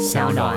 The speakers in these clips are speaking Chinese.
小暖。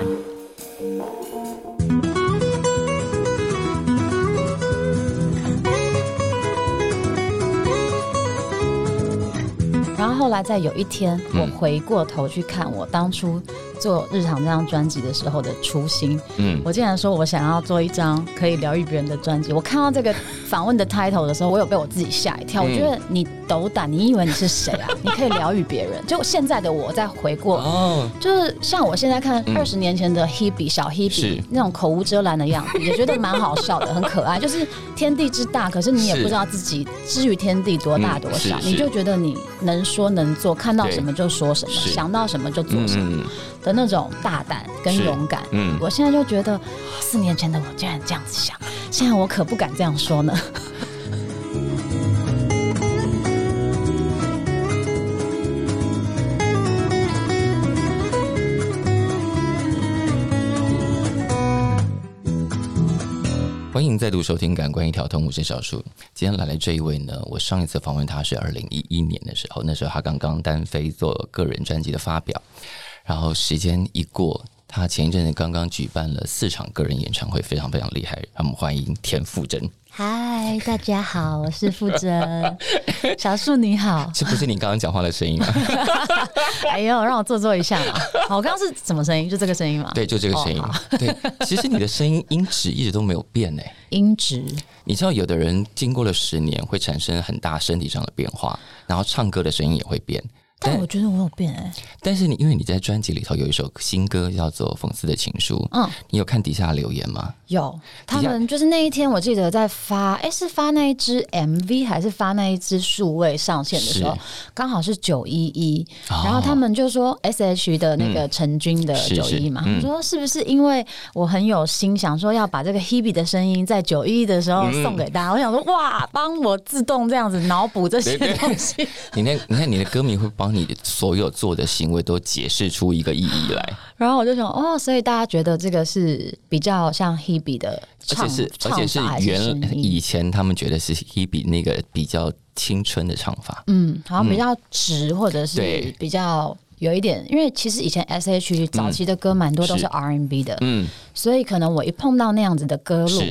然后后来在有一天，我嗯回过头去看我当初做日常这张专辑的时候的初心，嗯，我竟然说我想要做一张可以疗愈别人的专辑。我看到这个访问的 title 的时候，我有被我自己吓一跳。嗯我觉得你斗胆，你以为你是谁啊？你可以疗愈别人。就现在的我再回过。哦，就是像我现在看嗯二十年前的 Hebe 小 Hebe 是那种口无遮拦的样子，也觉得蛮好笑的，很可爱。就是天地之大，可是你也不知道自己之于天地多大嗯多少，你就觉得你能说能做，看到什么就说什么，想到什么就做什么嗯的那种大胆跟勇敢。嗯，我现在就觉得，四年前的我竟然这样子想，现在我可不敢这样说呢。迎再度收听《感官一条通》，我是小树。今天来的这一位呢，我上一次访问他是二零一一年的时候，那时候他刚刚单飞做个人专辑的发表，然后时间一过，他前一阵子刚刚举办了四场个人演唱会，非常非常厉害。让我们欢迎田馥甄，嗨，大家好，我是傅真，小树你好。这不是你刚刚讲话的声音吗？哎呦，让我做做一下嘛。好，我刚刚是什么声音？就这个声音吗？对，就这个声音。哦对，其实你的声音音质一直都没有变诶。音质。你知道，有的人经过了十年会产生很大身体上的变化，然后唱歌的声音也会变。但我觉得我有变哎、但是你因为你在专辑里头有一首新歌叫做《讽刺的情书》，嗯，你有看底下留言吗？有。他们就是那一天，我记得在发，哎、是发那一支 MV 还是发那一支数位上线的时候，刚好是九一一，哦。然后他们就说 S.H 的那个陈军的是九一嘛，是嗯。我说是不是因为我很有心，想说要把这个 Hebe 的声音在九一一的时候嗯。送给大家，我想说哇，帮我自动这样子脑补这些东西。你那你看你的歌迷会帮你所有做的行为都解释出一个意义来，然后我就想，哦，所以大家觉得这个是比较像 Hebe 的而唱且是而且是原？以前他们觉得是 Hebe 那个比较青春的唱法，嗯，好像比较直，或者是对比较有一点，因为其实以前 S.H 早期的歌蛮多都是 R N B 的，嗯，所以可能我一碰到那样子的歌路，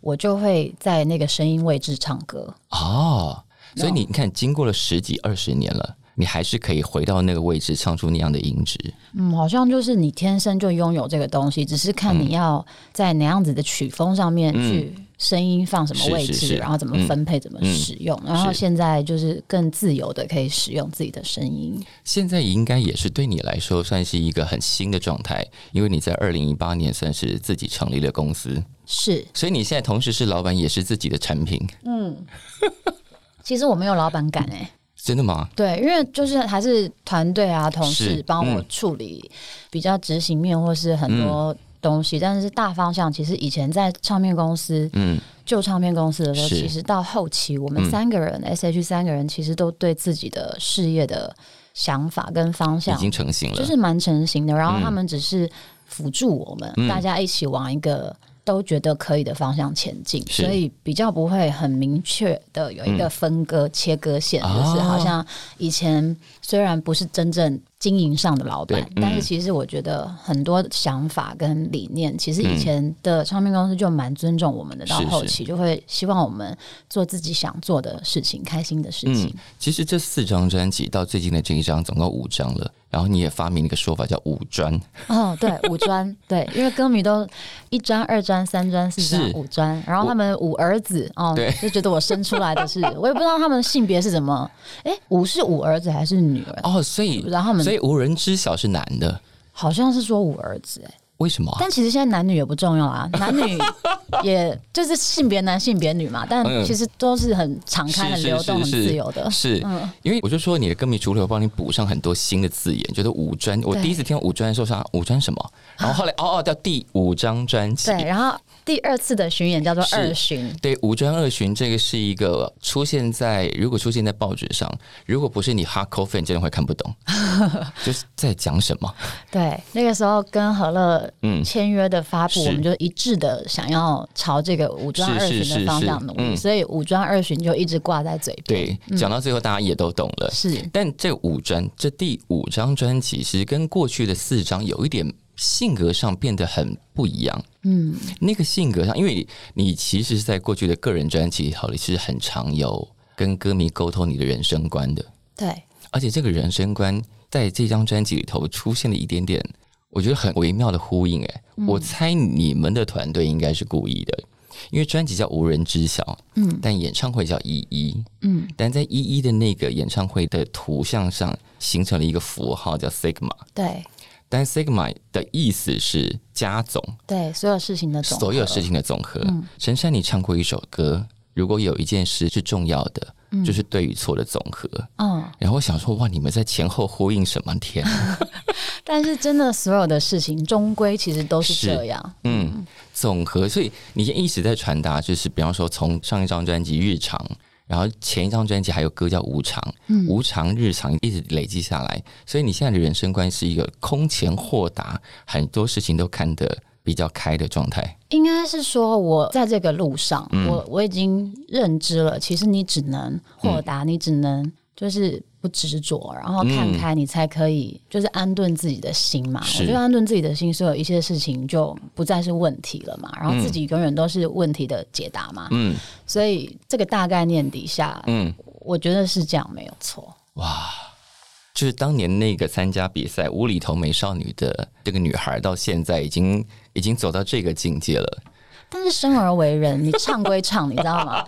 我就会在那个声音位置唱歌。哦，所以你看，经过了十几二十年了。你还是可以回到那个位置，唱出那样的音质。嗯，好像就是你天生就拥有这个东西，只是看嗯。你要在哪样子的曲风上面去声音放什么位置，是是是。然后怎么分配、怎么使用。然后现在就是更自由的可以使用自己的声音。现在应该也是对你来说算是一个很新的状态，因为你在二零一八年算是自己成立了公司，是，所以你现在同时是老板，也是自己的产品，嗯。其实我没有老板感哎、真的吗？对，因为就是还是团队啊、同事是帮我嗯处理比较执行面或是很多东西，但是大方向其实以前在唱片公司、嗯，旧唱片公司的时候，其实到后期我们嗯。三个人、S.H 三个人其实都对自己的事业的想法跟方向已向经成型了，就是蛮成型的，然后嗯他们只是辅助我们，嗯。大家一起往一个。都觉得可以的方向前进，所以比较不会很明确的有一个分割、切割线，就是哦好像以前虽然不是真正经营上的老板，嗯。但是其实我觉得很多想法跟理念，其实以前的唱片公司就蛮尊重我们的，到后期就会希望我们做自己想做的事情、开心的事情。嗯。，其实这四张专辑到最近的这一张总共五张了，然后你也发明了一个说法叫五专，哦，对，五专，对，因为歌迷都一专、二专、三专、四专、五专，然后他们五儿子哦对，就觉得我生出来的是，我也不知道他们性别是怎么，哎，五是五儿子还是女儿？哦，所以不知道他们被无人知晓是男的，好像是说五儿子，哎，为什么？啊？但其实现在男女也不重要啊，男女也就是性别男性别女嘛，但嗯。其实都是很敞开、很流动、很是自由的。是，嗯。因为我就说你的歌迷除了有帮你补上很多新的字眼，觉得五专，我第一次听五专的时候想五专什么，然后后来哦哦叫第五张专辑，对，然后第二次的巡演叫做二巡，对，五专二巡这个是一个出现在如果出现在报纸上，如果不是你 hardcore fan，真的会看不懂，就是在讲什么。对，那个时候跟何乐嗯。签约的发布，是。我们就一致的想要朝这个五专二巡的方向努力，是是嗯。所以五专二巡就一直挂在嘴边。对，讲到最后大家也都懂了。是。但这五专这第五张专辑，其实跟过去的四张有一点性格上变得很不一样。嗯，那个性格上，因为你你其实是在过去的个人专辑里头，你是很常有跟歌迷沟通你的人生观的，对，而且这个人生观在这张专辑里头出现了一点点，我觉得很微妙的呼应。哎，我猜你们的团队应该是故意的，因为专辑叫无人知晓，嗯但演唱会叫一一，嗯，但在一一的那个演唱会的图像上形成了一个符号叫 sigma，对但 sigma 的意思是加总，对，所有事情的总，所有事情的总和。嗯陈珊，你唱过一首歌，如果有一件事是重要的，就是对与错的总和。嗯，然后我想说，哇，你们在前后呼应什么？天，但是真的所有的事情终归其实都是是这样，嗯，总和。所以你一直在传达，就是比方说，从上一张专辑《日常》，然后前一张专辑还有歌叫《无常》，嗯无常日常一直累积下来，所以你现在的人生观是一个空前豁达，很多事情都看得比较开的状态。应该是说，我在这个路上，嗯我我已经认知了，其实你只能豁达，你只能就是不执着，然后看开，你才可以就是安顿自己的心嘛。是我觉得安顿自己的心，所有一些事情就不再是问题了嘛，然后自己永远都是问题的解答嘛。嗯所以这个大概念底下，嗯，我觉得是这样，没有错。哇。就是当年那个参加比赛无厘头美少女的这个女孩，到现在已经已经走到这个境界了。但是生而为人，你唱归唱，你知道吗？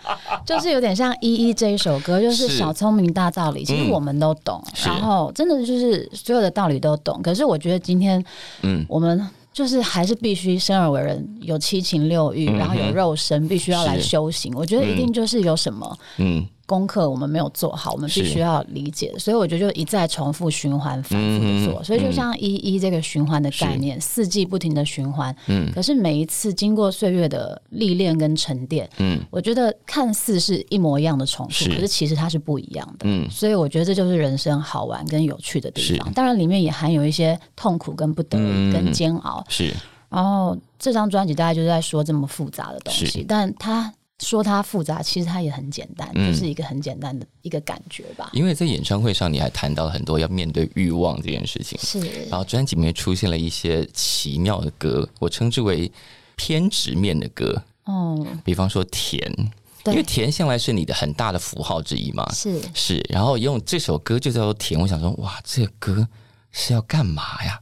就是有点像《依依》这一首歌，就是是小聪明大道理，其实嗯我们都懂，是然后真的就是所有的道理都懂。可是我觉得今天嗯，我们就是还是必须生而为人，有七情六欲，嗯然后有肉身，必须要来修行。我觉得一定就是有什么嗯功课我们没有做好，我们必须要理解。所以我觉得就一再重复循环、反复的做。嗯所以就像一一这个循环的概念，四季不停的循环。嗯可是每一次经过岁月的历练跟沉淀，嗯我觉得看似是一模一样的重复，是可是其实它是不一样的。嗯所以我觉得这就是人生好玩跟有趣的地方。当然里面也含有一些痛苦跟不得跟煎熬。是然后这张专辑大概就是在说这么复杂的东西，但他说它复杂，其实它也很简单，嗯。就是一个很简单的一个感觉吧。因为在演唱会上，你还谈到了很多要面对欲望这件事情，是，然后专辑里面出现了一些奇妙的歌，我称之为偏执面的歌，嗯，比方说甜，因对为甜向来是你的很大的符号之一嘛，是。是，然后用这首歌就叫做甜，我想说，哇，这个歌是要干嘛呀？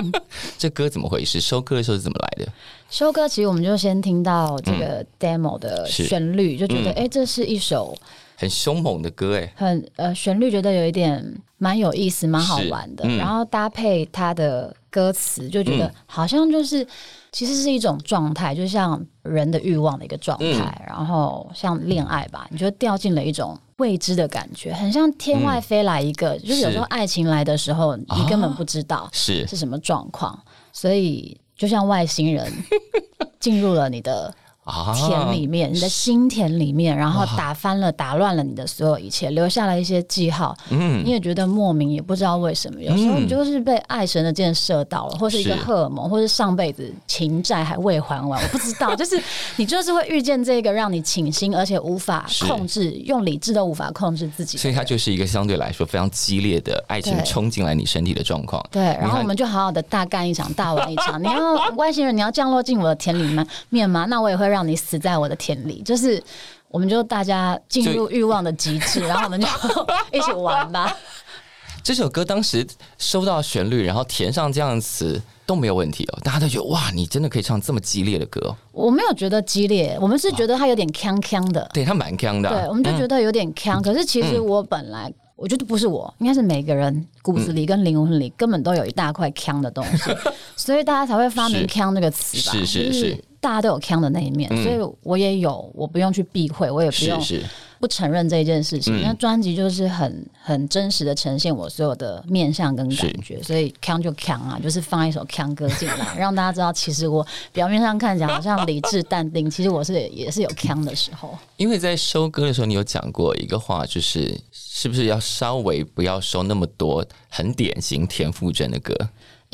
这歌怎么回事？收歌的时候是怎么来的？收歌，其实我们就先听到这个 demo 的旋律，就觉得嗯哎、诶这是一首很凶猛的歌，哎，很呃旋律，觉得有一点蛮有意思、蛮好玩的。嗯然后搭配它的歌词，就觉得嗯好像就是、其实是一种状态，就像人的欲望的一个状态。嗯然后像恋爱吧，你就掉进了一种未知的感觉，很像天外飞来一个。就是有时候爱情来的时候，你根本不知道是。是什么状况，所以就像外星人 进入了你的啊，田里面，你的心田里面，然后打翻了、打乱了你的所有一切，留下了一些记号。嗯你也觉得莫名，也不知道为什么。有时候你就是被爱神的箭射到了，或是一个荷尔蒙，或是上辈子情债还未还完，我不知道。就是你就是会遇见这个让你倾心，而且无法控制，用理智都无法控制自己。所以它就是一个相对来说非常激烈的爱情冲进来你身体的状况。对，然后我们就好好的大干一场、大玩一场。你要外星人，你要降落进我的田里面面吗？那我也会让你死在我的田里。就是，我们就大家进入欲望的极致，然后我们就一起玩吧。这首歌当时收到旋律，然后填上这样词都没有问题哦，大家都觉得哇，你真的可以唱这么激烈的歌、哦，我没有觉得激烈，我们是觉得它有点锵锵的，对它蛮锵的啊、对，我们就觉得有点锵。可是其实我本来。我觉得不是我，应该是每个人骨子里跟灵魂里根本都有一大块锵的东西，所以大家才会发明是“锵”这个词吧？是是就是大家都有锵的那一面，嗯所以我也有，我不用去避讳，我也不用不承认这件事情。嗯那专辑就是很很真实的呈现我所有的面相跟感觉，所以锵就锵啊，就是放一首锵歌进来，让大家知道，其实我表面上看起来好像理智淡定，其实我是也是有锵的时候。因为在收歌的时候，你有讲过一个话，就是是不是要稍微不要收那么多很典型田馥甄的歌？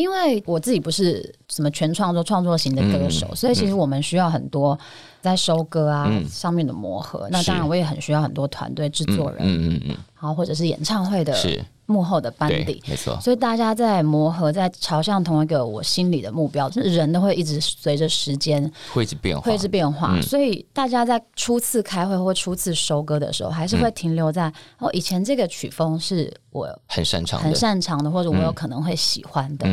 因为我自己不是什么全创作创作型的歌手，所以其实我们需要很多在收割啊、嗯。上面的磨合。那当然，我也很需要很多团队制作人，嗯嗯嗯，然后或者是演唱会的幕后的班底，没错。所以大家在磨合，在朝向同一个我心里的目标，就是人都会一直随着时间会一直变化，会一直变化。所以大家在初次开会或初次收割的时候，还是会停留在哦，以前这个曲风是我很擅长、很擅长的，或者我有可能会喜欢的。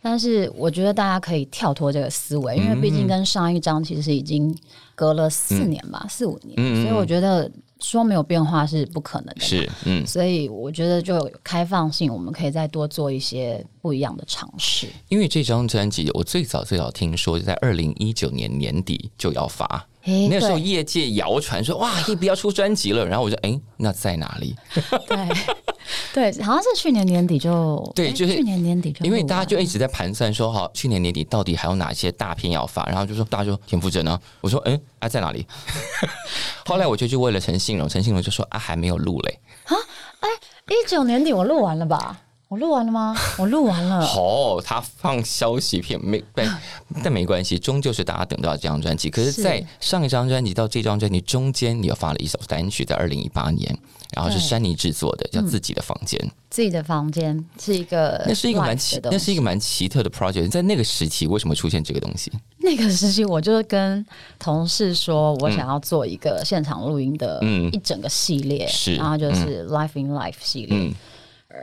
但是我觉得大家可以跳脱这个思维，因为毕竟跟上一张其实已经隔了四年吧，四五年，所以我觉得说没有变化是不可能的。是，嗯，所以我觉得就开放性，我们可以再多做一些不一样的尝试。因为这张专辑，我最早最早听说在二零一九年年底就要发。那时候业界谣传说哇，你不要出专辑了，然后我就哎，那在哪里？对对，好像是去年年底就对，就是去年年底就，因为大家就一直在盘算说，好，去年年底到底还有哪些大片要发，然后就说大家说田馥甄呢，我说嗯，啊在哪里？后来我就去问了陈信荣，陈信荣就说啊还没有录嘞。啊，哎，一九年底我录完了吧？我录完了吗？我录完了。好，他放消息片没？但 但没关系，终究是大家等到这张专辑。可是，在上一张专辑到这张专辑中间，你又发了一首单曲，在二零一八年，然后是山泥制作的，叫《自己的房间》。自己的房间是一个，那是一个蛮奇，那是一个蛮奇特的 project。在那个时期，为什么出现这个东西？那个时期，我就是跟同事说，我想要做一个现场录音的一整个系列，是，然后就是 Life in Life 系列。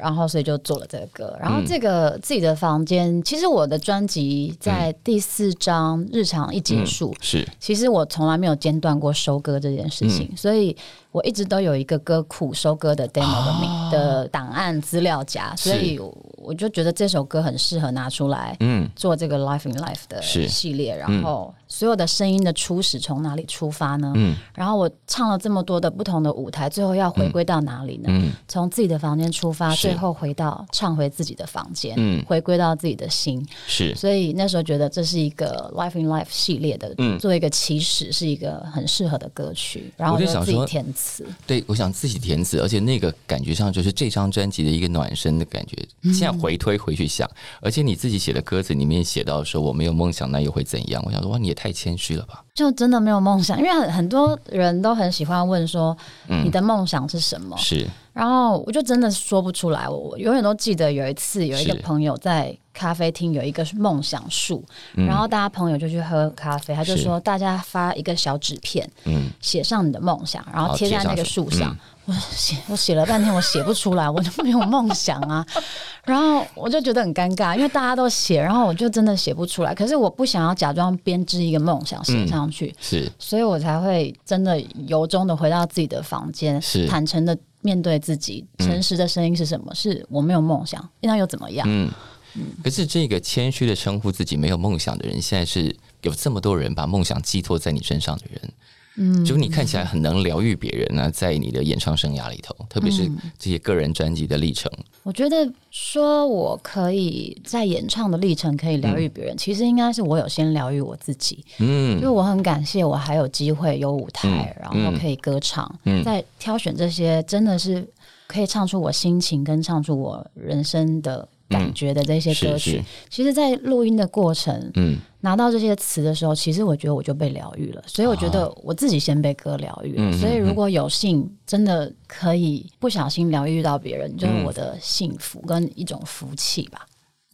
然后，所以就做了这个歌。然后，这个自己的房间，其实我的专辑在第四章日常一结束，是，其实我从来没有间断过收歌这件事情，所以。我一直都有一个歌库收歌的 demo 的名的档案资料夹，所以我就觉得这首歌很适合拿出来嗯做这个 Life in Life 的系列。然后所有的声音的初始从哪里出发呢？嗯然后我唱了这么多的不同的舞台，最后要回归到哪里呢？嗯从自己的房间出发，最后回到唱回自己的房间，嗯回归到自己的心。是，所以那时候觉得这是一个 Life in Life 系列的，嗯做一个起始是一个很适合的歌曲。然后就自己填词。对，我想自己填词，而且那个感觉上就是这张专辑的一个暖身的感觉。现在回推回去想，而且你自己写的歌词里面写到说我没有梦想，那又会怎样？我想说哇，你也太谦虚了吧？就真的没有梦想，因为很很多人都很喜欢问说你的梦想是什么？是，然后我就真的说不出来。我永远都记得有一次有一个朋友在咖啡厅有一个梦想树，然后大家朋友就去喝咖啡，他就说大家发一个小纸片，嗯，写上你的梦想，然后贴在那个树上。我写我写了半天，我写不出来，我就没有梦想啊。然后我就觉得很尴尬，因为大家都写，然后我就真的写不出来。可是我不想要假装编织一个梦想写上去，是，所以我才会真的由衷的回到自己的房间，是坦诚的面对自己，诚实的声音是什么？是我没有梦想，那又怎么样？嗯嗯。可是这个谦虚的称呼自己没有梦想的人，现在是有这么多人把梦想寄托在你身上的人。嗯，就你看起来很能疗愈别人呢，在你的演唱生涯里头，特别是这些个人专辑的历程。我觉得说我可以在演唱的历程可以疗愈别人，其实应该是我有先疗愈我自己。嗯，因为我很感谢我还有机会有舞台，然后可以歌唱。嗯，在挑选这些真的是可以唱出我心情跟唱出我人生的。感觉的这些歌曲，其实，在录音的过程，嗯，拿到这些词的时候，其实我觉得我就被疗愈了。所以我觉得我自己先被歌疗愈了。所以如果有幸真的可以不小心疗愈到别人，就是我的幸福跟一种福气吧。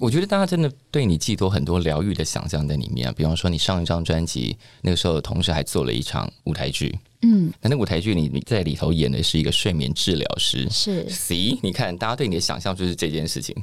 我觉得大家真的对你寄托很多疗愈的想象在里面啊。比方说，你上一张专辑那个时候，同时还做了一场舞台剧。嗯，那那舞台剧你你在里头演的是一个睡眠治疗师，是，C，你看大家对你的想象就是这件事情。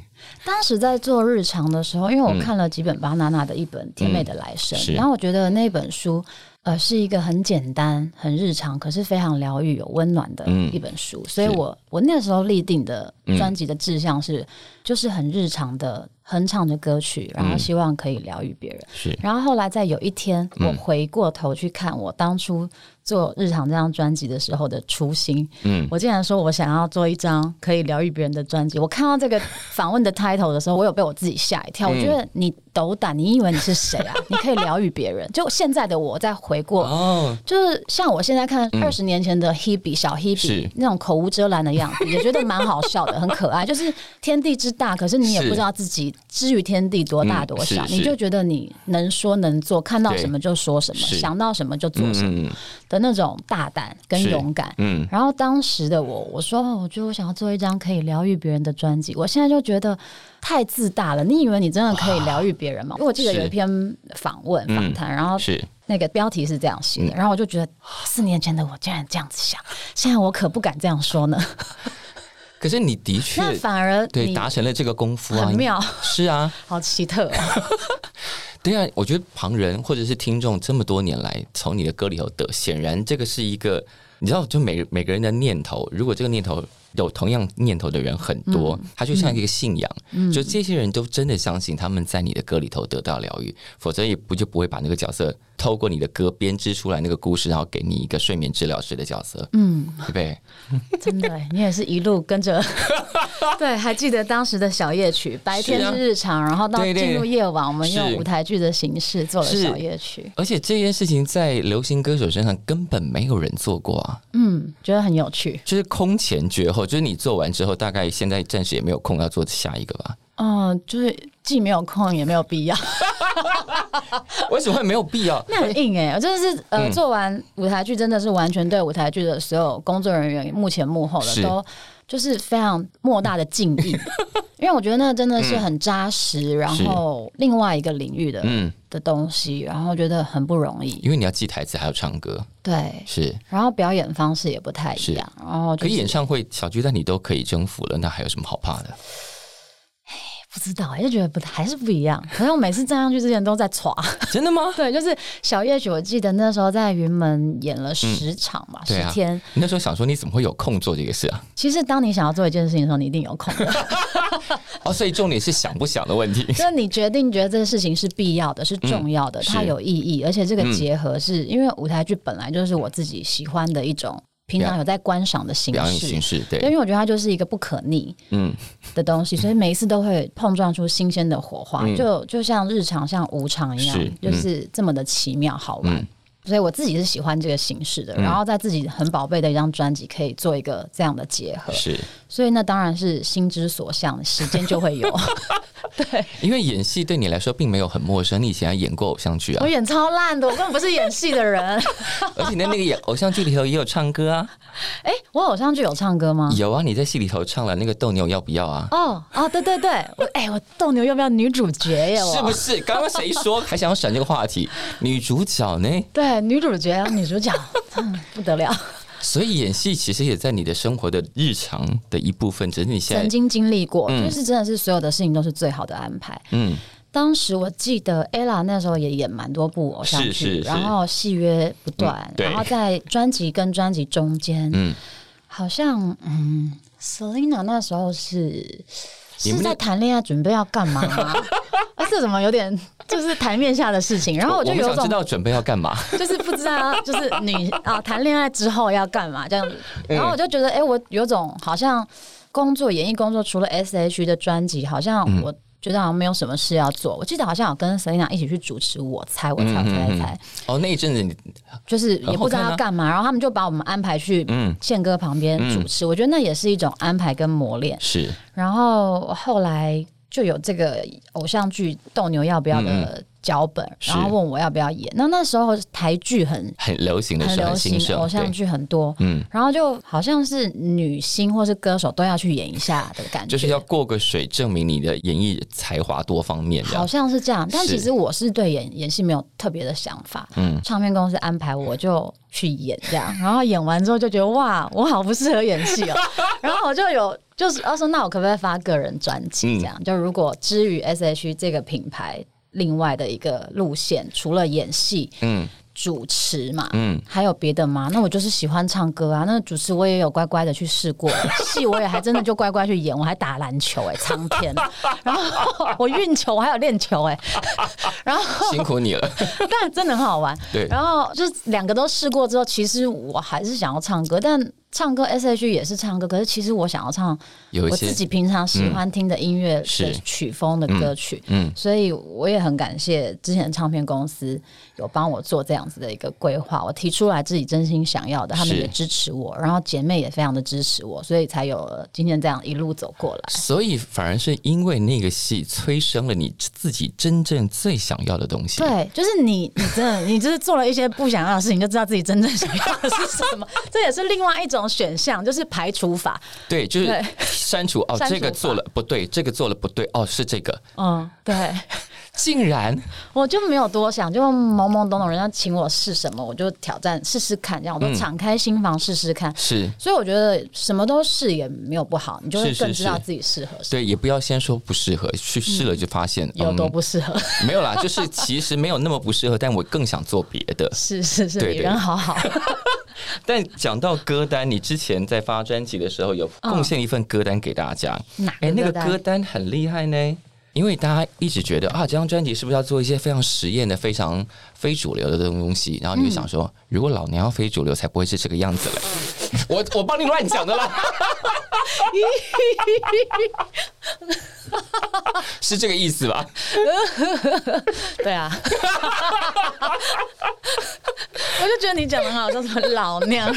当时在做日常的时候，因为我看了几本巴娜娜的一本《甜美的来生》，然后我觉得那本书呃是一个很简单、很日常，可是非常疗愈、有温暖的一本书，所以我我那时候立定的专辑的志向是，就是很日常的。哼唱的歌曲，然后希望可以疗愈别人。是，然后后来在有一天，我回过头去看我当初做日常这张专辑的时候的初心。嗯，我竟然说我想要做一张可以疗愈别人的专辑。我看到这个访问的 title 的时候，我有被我自己吓一跳。我觉得你。斗胆，你以为你是谁啊？你可以疗愈别人。就现在的我再回过，哦，就是像我现在看二十年前的 Hebe 小 Hebe 是那种口无遮拦的样子，也觉得蛮好笑的，很可爱。就是天地之大，可是你也不知道自己之于天地多大嗯多小，是是你就觉得你能说能做，看到什么就说什么，想到什么就做什么嗯的那种大胆跟勇敢。嗯，然后当时的我，我说，哦我觉得我想要做一张可以疗愈别人的专辑。我现在就觉得太自大了。你以为你真的可以疗愈别人吗？因为我记得有一篇访问嗯访谈，然后是那个标题是这样写的，然后我就觉得四年前的我竟然这样子想，现在我可不敢这样说呢。可是你的 确那反而对达成了这个功夫啊，很妙，是啊，好奇特哦。对啊，我觉得旁人或者是听众这么多年来从你的歌里头得，显然这个是一个，你知道，就每每个人的念头，如果这个念头有同样念头的人很多，嗯它就像一个信仰，就这些人都真的相信他们在你的歌里头得到疗愈，否则也不就不会把那个角色透过你的歌编织出来那个故事，然后给你一个睡眠治疗师的角色，嗯，对不对？真的，你也是一路跟着。对，还记得当时的小夜曲，白天是日常，然后到进入夜晚，我们用舞台剧的形式做了小夜曲。而且这件事情在流行歌手身上根本没有人做过啊。嗯，觉得很有趣。就是空前绝后，就是你做完之后，大概现在暂时也没有空要做下一个吧？嗯，就是既没有空，也没有必要。为什么会没有必要？那很硬哎、我真的是呃，嗯做完舞台剧，真的是完全对舞台剧的所有工作人员，幕前幕后的是都就是非常莫大的敬意，因为我觉得那真的是很扎实，然后另外一个领域的、嗯，的东西，然后觉得很不容易。因为你要记台词，还要唱歌，对，是。然后表演方式也不太一样，然后就可是以演唱会、小巨蛋你都可以征服了，那还有什么好怕的？不知道，就觉得不还是不一样。可是我每次站上去之前都在歘。真的吗？对，就是小夜曲，我记得那时候在云门演了十场吧，十、天。你那时候想说你怎么会有空做这个事啊？其实当你想要做一件事情的时候，你一定有空的。哦，所以重点是想不想的问题。就是你决定觉得这个事情是必要的、是重要的，嗯它有意义，而且这个结合是、因为舞台剧本来就是我自己喜欢的一种，平常有在观赏的形式。形式，对，因，为我觉得它就是一个不可逆嗯，的东西，所以每一次都会碰撞出新鲜的火花，嗯。就就像日常像无常一样是，就是这么的奇妙好玩。嗯。所以我自己是喜欢这个形式的，嗯。然后在自己很宝贝的一张专辑可以做一个这样的结合，是所以那当然是心之所向，时间就会有。对因为演戏对你来说并没有很陌生，你以前还演过偶像剧啊我，演超烂的，我根本不是演戏的人。而且你在那个演偶像剧里头也有唱歌啊，哎、我偶像剧有唱歌吗？有啊，你在戏里头唱了那个斗牛要不要啊？哦哦，对对对，我哎、我斗牛要不要女主角耶？我是不是？刚刚谁说还想要选这个话题？女主角呢？对，女主角，女主角，嗯，不得了，所以演戏其实也在你的生活的日常的一部分，只是你现在曾经经历过，嗯。就是真的是所有的事情都是最好的安排。嗯。当时我记得 ella 那时候也演蛮多部偶像剧，是是是。然后戏约不断，嗯然后在专辑跟专辑中间，嗯，好像嗯，Selina 那时候是你们那是在谈恋爱，准备要干嘛吗？啊，这怎么有点就是台面下的事情？然后我就有种知道准备要干嘛。就是不知道，就是女啊谈恋爱之后要干嘛这样子。嗯然后我就觉得，哎、我有种好像工作演艺工作，除了 S H 的专辑，好像嗯我。觉得好像没有什么事要做，我记得好像有跟 Selina 一起去主持《我猜我猜我猜猜猜》哦，那一阵子你就是也不知道要干嘛，然后他们就把我们安排去嗯。宪哥旁边主持，我觉得那也是一种安排跟磨练。是。然后后来就有这个偶像剧《斗牛要不要》的脚本，嗯然后问我要不要演。那那时候台剧很很流行的时候，很流行，偶像对，剧很多，嗯，然后就好像是女星或是歌手都要去演一下的感觉，就是要过个水，证明你的演艺才华多方面好。像是这样。但其实我是对演演戏没有特别的想法，嗯。唱片公司安排我就去演这样，然后演完之后就觉得哇，我好不适合演戏哦，然后我就有就是他说，那我可不可以发个人专辑这样？就如果之于 S H 这个品牌。另外的一个路线，除了演戏、嗯主持嘛，嗯，还有别的吗？那我就是喜欢唱歌啊。那主持我也有乖乖的去试过，戏我也还真的就乖乖去演，我还打篮球哎、苍天！然后我运球，我还有练球哎、然后辛苦你了。但真的很好玩。对然后就是两个都试过之后，其实我还是想要唱歌，但唱歌 S H 也是唱歌，可是其实我想要唱我自己平常喜欢听的音乐是的曲风的歌曲，嗯所以我也很感谢之前的唱片公司有帮我做这样子的一个规划，我提出来自己真心想要的，他们也支持我，然后姐妹也非常的支持我，所以才有了今天这样一路走过来。所以反而是因为那个戏催生了你自己真正最想要的东西。对，就是你，你真的，你就是做了一些不想要的事情，就知道自己真正想要的是什么。这也是另外一种选项，就是排除法。对，就是删除哦，这个做了不对，这个做了不对，哦，是这个，嗯，对，竟然 我就没有多想，就懵懵懂懂，人家请我试什么，我就挑战试试看，这样我嗯都敞开心房试试看。是所以我觉得什么都试也没有不好，你就会更知道自己适合对，也不要先说不适合，去试了就发现、有多嗯不适合。没有啦，就是其实没有那么不适合，但我更想做别的。是是是，人好好。但讲到歌单，你之前在发专辑的时候有贡献一份歌单给大家，哪哎、那个歌单很厉害呢。因为大家一直觉得啊，这张专辑是不是要做一些非常实验的、非常非主流的东西？然后你就想说，嗯如果老娘要非主流，才不会是这个样子嘞。我我帮你乱讲的啦，是这个意思吧？对啊，我就觉得你讲的很好，叫什么老娘。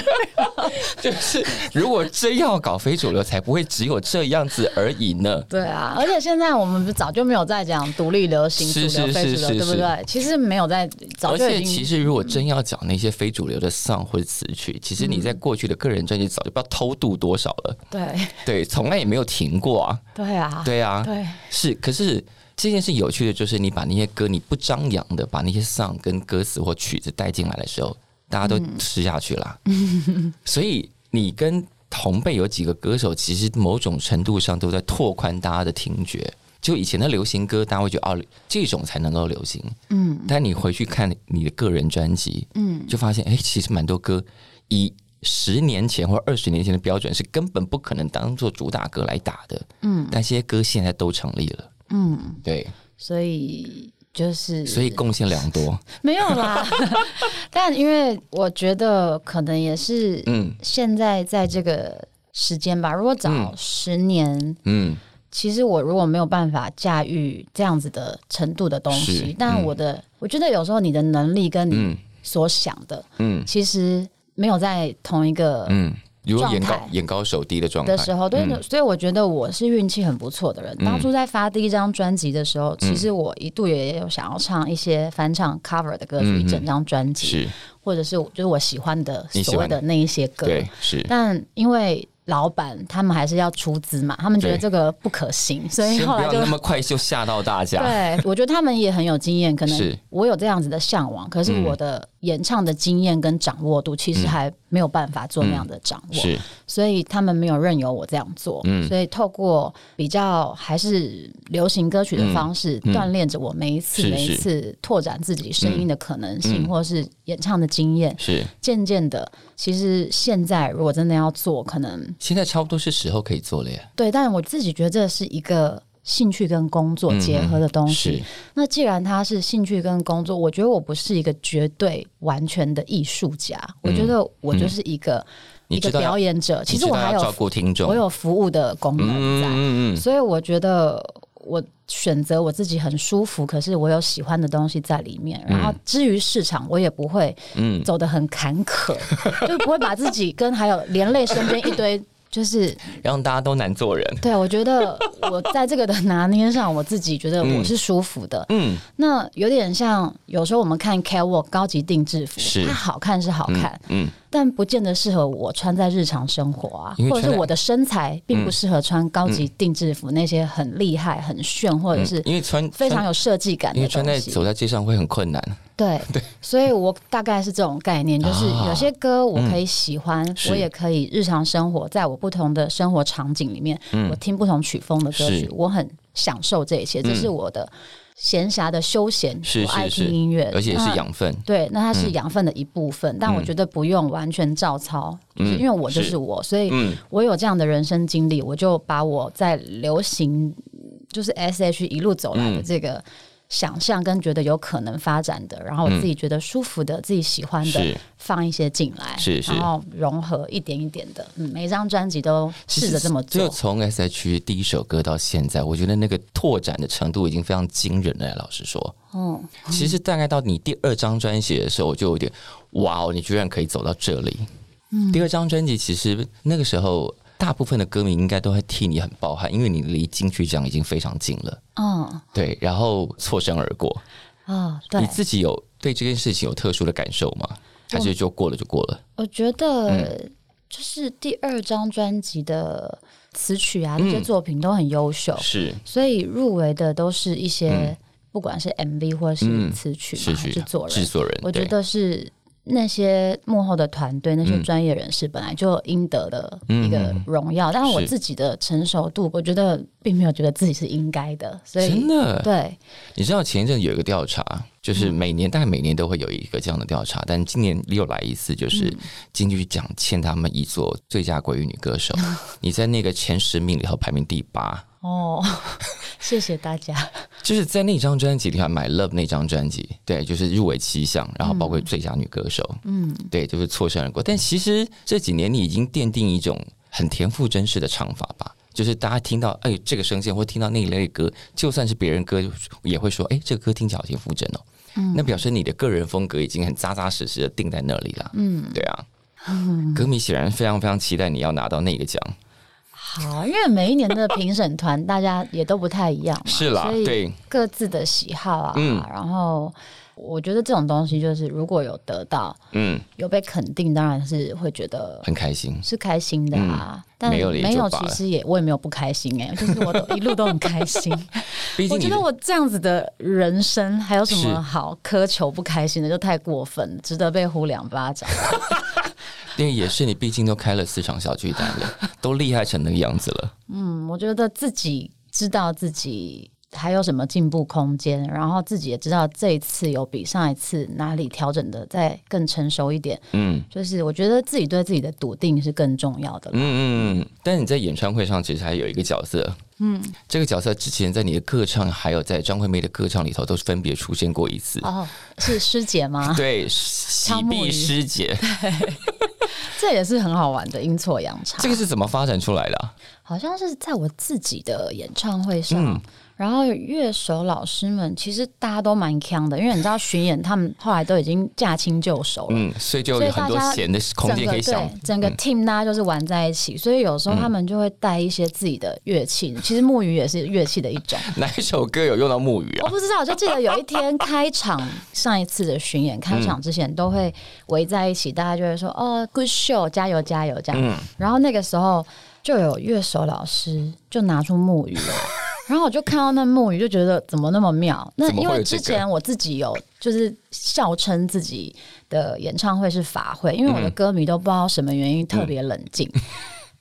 就是如果真要搞非主流，才不会只有这样子而已呢。对啊，而且现在我们早就没有在讲独立流行、是主流、是非主流，对不对？其实没有在，早而且就已经其实如果真要讲那些非主流的 song 或者词曲，其实你在过去的个人专辑早就不知道偷渡多少了。对 对，从来也没有停过啊。对啊，对啊，对是。可是这件事有趣的就是，你把那些歌你不张扬的把那些 song 跟歌词或曲子带进来的时候，大家都吃下去啦。所以你跟同辈有几个歌手，其实某种程度上都在拓宽大家的听觉。就以前的流行歌，大家会觉得哦，这种才能够流行。嗯但你回去看你的个人专辑，嗯，就发现哎、其实蛮多歌以十年前或二十年前的标准是根本不可能当做主打歌来打的。嗯但这些歌现在都成立了。嗯，对，所以就是所以贡献良多。没有啦。但因为我觉得可能也是嗯现在在这个时间吧，如果早嗯十年。嗯，其实我如果没有办法驾驭这样子的程度的东是西，但嗯。我的、我觉得有时候你的能力跟你嗯。所想的，嗯。其实没有在同一个嗯，如果眼高眼高手低的状态。的时候，对，嗯。所以我觉得我是运气很不错的人。当初在发第一张专辑的时候，其实我一度也有想要唱一些翻唱 cover 的歌曲，整张专辑，是。或者是就是我喜欢的。所谓的那一些歌。对是。但因为老板他们还是要出资嘛，他们觉得这个不可行，所以后来就不要那么快就吓到大家。对，我觉得他们也很有经验，可能我有这样子的向往，可是嗯。我的演唱的经验跟掌握度其实还没有办法做那样的掌握，是所以他们没有任由我这样做。嗯所以透过比较还是流行歌曲的方式，嗯锻炼着我每一次每一次拓展自己声音的可能性，嗯或者是演唱的经验。是，渐渐的，其实现在如果真的要做，可能现在差不多是时候可以做了呀。对，但我自己觉得这是一个兴趣跟工作结合的东西。嗯那既然它是兴趣跟工作，我觉得我不是一个绝对完全的艺术家，我觉得我就是一个、一个表演者。其实我还有顾听众，我有服务的功能在，所以我觉得我选择我自己很舒服，可是我有喜欢的东西在里面。然后至于市场，我也不会嗯走得很坎坷，就不会把自己跟还有连累身边一堆。就是嗯，让大家都难做人。对，我觉得我在这个的拿捏上，我自己觉得我是舒服的。嗯，那有点像有时候我们看 catwalk 高级定制服，它好看是好看，嗯，但不见得适合我穿在日常生活啊或者是我的身材并不适合穿高级定制服，那些很厉害、很炫，或者是嗯因为穿非常有设计感因为。穿在走在街上会很困难。对 对，所以我大概是这种概念，就是啊。有些歌我可以喜欢，是我也可以日常生活，在我不同的生活场景里面，我听不同曲风的歌曲，我很享受这一切，这是我的闲暇的休闲，是我爱听音乐，而且是养分。对，那它是养分的一部分，但我觉得不用完全照抄，就是因为我就是是。我，所以嗯。我有这样的人生经历，我就把我在流行就是 S H 一路走来的嗯。这个想象跟觉得有可能发展的，然后我自己觉得舒服的、自己喜欢的放一些进来，是是然后融合一点一点的，嗯，每一张专辑都试着这么做。就从 S H 第一首歌到现在，我觉得那个拓展的程度已经非常惊人了。老实说，嗯，其实大概到你第二张专辑的时候，我就有点哇哦，你居然可以走到这里。嗯第二张专辑其实那个时候，大部分的歌迷应该都会替你很抱憾，因为你离金曲奖已经非常近了。嗯，对，然后错身而过。哦，对。你，自己有对这件事情有特殊的感受吗？还是就过了就过了？我觉得嗯。就是第二张专辑的词曲啊，这些作品都很优秀，是。所以入围的都是一些嗯。不管是 MV 或是嗯。词曲制作人，制作人，我觉得是那些幕后的团队、那些嗯。专业人士本来就应得的一个荣耀，但是我自己的成熟度，我觉得并没有觉得自己是应该的，所以真的。对，你知道前一阵有一个调查，就是每年大概每年都会有一个这样的调查，但今年又来一次，就是金曲奖欠他们一座最佳国语女歌手，你在那个前十名里头排名第八。哦，谢谢大家，就是在那张专辑里头，《My Love》那张专辑，对，就是入围七项，然后包括最佳女歌手，嗯，对，就是错身而过。但其实这几年你已经奠定一种很田馥甄式的唱法吧，就是大家听到哎这个声线或听到那一类歌，就算是别人歌，也会说哎这个歌听起来好像馥甄哦，那表示你的个人风格已经很扎扎实实的定在那里了，嗯，对啊，歌迷显然非常非常期待你要拿到那个奖，好，因为每一年的评审团大家也都不太一样嘛，是啦所以对各自的喜好啊，嗯然后我觉得这种东西就是如果有得到嗯，有被肯定，当然是会觉得很开心。是开心的啊，但没有没有，其实也我也没有不开心哎、就是我都 一路都很开心。我觉得我这样子的人生还有什是么好苛求不开心的，就太过分，值得被呼两巴掌。因为也是你毕竟都开了四场小巨蛋了，都厉害成那个样子了。嗯，我觉得自己知道自己还有什么进步空间，然后自己也知道这一次有比上一次哪里调整的再更成熟一点。嗯就是我觉得自己对自己的笃定是更重要的。嗯嗯嗯。但你在演唱会上其实还有一个角色，嗯，这个角色之前在你的歌唱还有在张惠妹的歌唱里头都是分别出现过一次。哦，是师姐吗？对，喜碧师姐，这也是很好玩的阴错阳差。这个是怎么发展出来的啊、好像是在我自己的演唱会上，嗯然后乐手老师们其实大家都蛮强的，因为你知道巡演他们后来都已经驾轻就熟了。嗯，所以就有很多闲的空间可以想对。整个嗯 team 大家就是玩在一起，所以有时候他们就会带一些自己的乐器。其实木鱼也是乐器的一种，哪一首歌有用到木鱼啊？我不知道，我就记得有一天开场，上一次的巡演开场之前都会围在一起，大家就会说哦，good show，加油加油这样。嗯然后那个时候就有乐手老师就拿出木鱼来，然后我就看到那木鱼，就觉得怎么那么妙。那因为之前我自己有就是笑称自己的演唱会是法会，因为我的嗯歌迷都不知道什么原因特别冷静。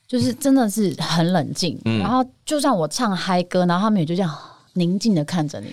就是真的是很冷静，嗯然后就算我唱嗨歌，然后他们也就这样 宁静的看着你，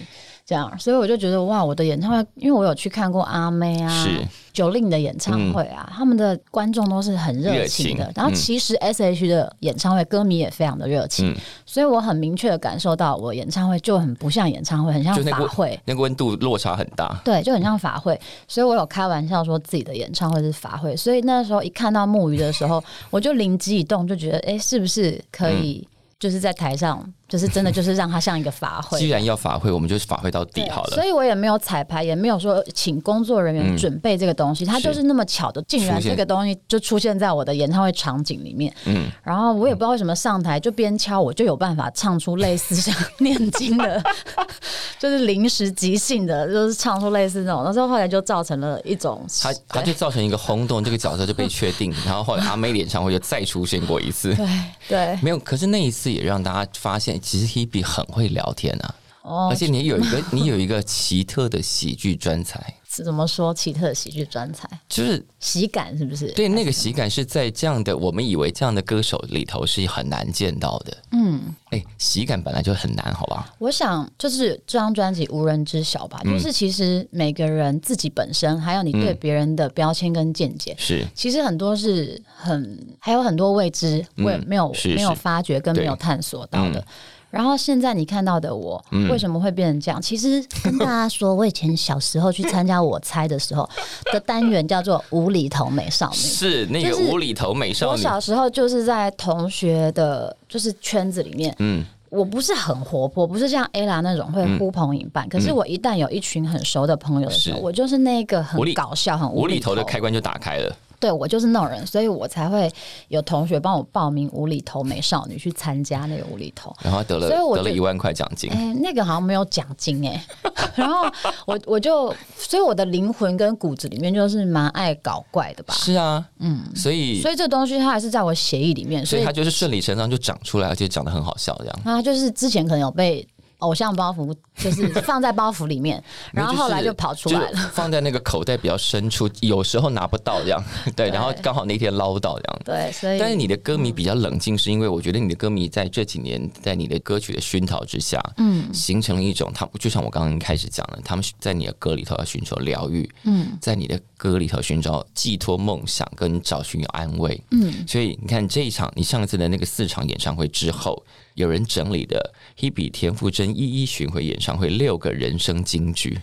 这样，所以我就觉得哇，我的演唱会，因为我有去看过阿妹啊是、九令的演唱会啊，他们的观众都是很热情的。情然后其实 S H 的演唱会，歌迷也非常的热情，嗯所以我很明确的感受到，我演唱会就很不像演唱会，很像就那个法会。那个温度落差很大。对，就很像法会，所以我有开玩笑说自己的演唱会是法会，所以那时候一看到木鱼的时候，我就灵机一动，就觉得哎、诶是不是可以就是在台上，就是真的就是让它像一个法会。既然要法会，我们就法会到底好了。所以我也没有彩排，也没有说请工作人员准备这个东西，它就是那么巧的，竟然这个东西就出现在我的演唱会场景里面。嗯，然后我也不知道为什么上台就边敲，我就有办法唱出类似像念经的，就是临时即兴的，就是唱出类似那种。那时候后来就造成了一种，他他就造成一个轰动，这个角色就被确定，然后后来阿妹的演唱会就再出现过一次。对对没有，可是那一次也让大家发现，其实 Hebe 很会聊天啊，哦而，且你有一个你有一个奇特的喜剧专才，怎么说奇特的喜剧专才，就是喜感是不是？对那个喜感是在这样的我们以为这样的歌手里头是很难见到的。嗯，哎，喜感本来就很难，好吧？我想就是这张专辑无人知晓吧，嗯就是其实每个人自己本身，还有你对别人的标签跟见解。是其实很多是很还有很多未知，嗯未没有是没有发掘跟没有探索到的嗯。然后现在你看到的我，嗯为什么会变成这样？其实跟大家说，我以前小时候去参加我猜的时候 的单元叫做无厘头美少女。是那个无厘头美少女，我小时候就是在同学的，就是圈子里面，嗯，我不是很活泼，不是像 ella 那种会呼朋引伴。可是我一旦有一群很熟的朋友的时候，我就是那个很搞笑、很无厘厘头的开关就打开了。对我就是那种人，所以我才会有同学帮我报名无厘头美少女去参加那个无厘头。然后得了所以我得了一万块奖金，哎、那个好像没有奖金哎、然后我我就，所以我的灵魂跟骨子里面就是蛮爱搞怪的吧。是啊，嗯，所以所以这东西它还是在我协议里面，所以所以他就是顺理成章就长出来，而且长得很好笑，这样。啊就是之前可能有被偶像包袱，就是 放在包袱里面，然后后来就跑出来了。就是放在那个口袋比较深处，有时候拿不到这样，对，然后刚好那天捞到这样。对，所以但是你的歌迷比较冷静，是因为我觉得你的歌迷在这几年在你的歌曲的熏陶之下，嗯，形成了一种他们就像我刚刚开始讲的，他们在你的歌里头要寻求疗愈，嗯，在你的歌里头寻找寄托梦想跟找寻安慰，嗯，所以你看这一场你上次的那个四场演唱会之后，有人整理的 Hebe 田馥甄一一巡回演唱会六个人生金句，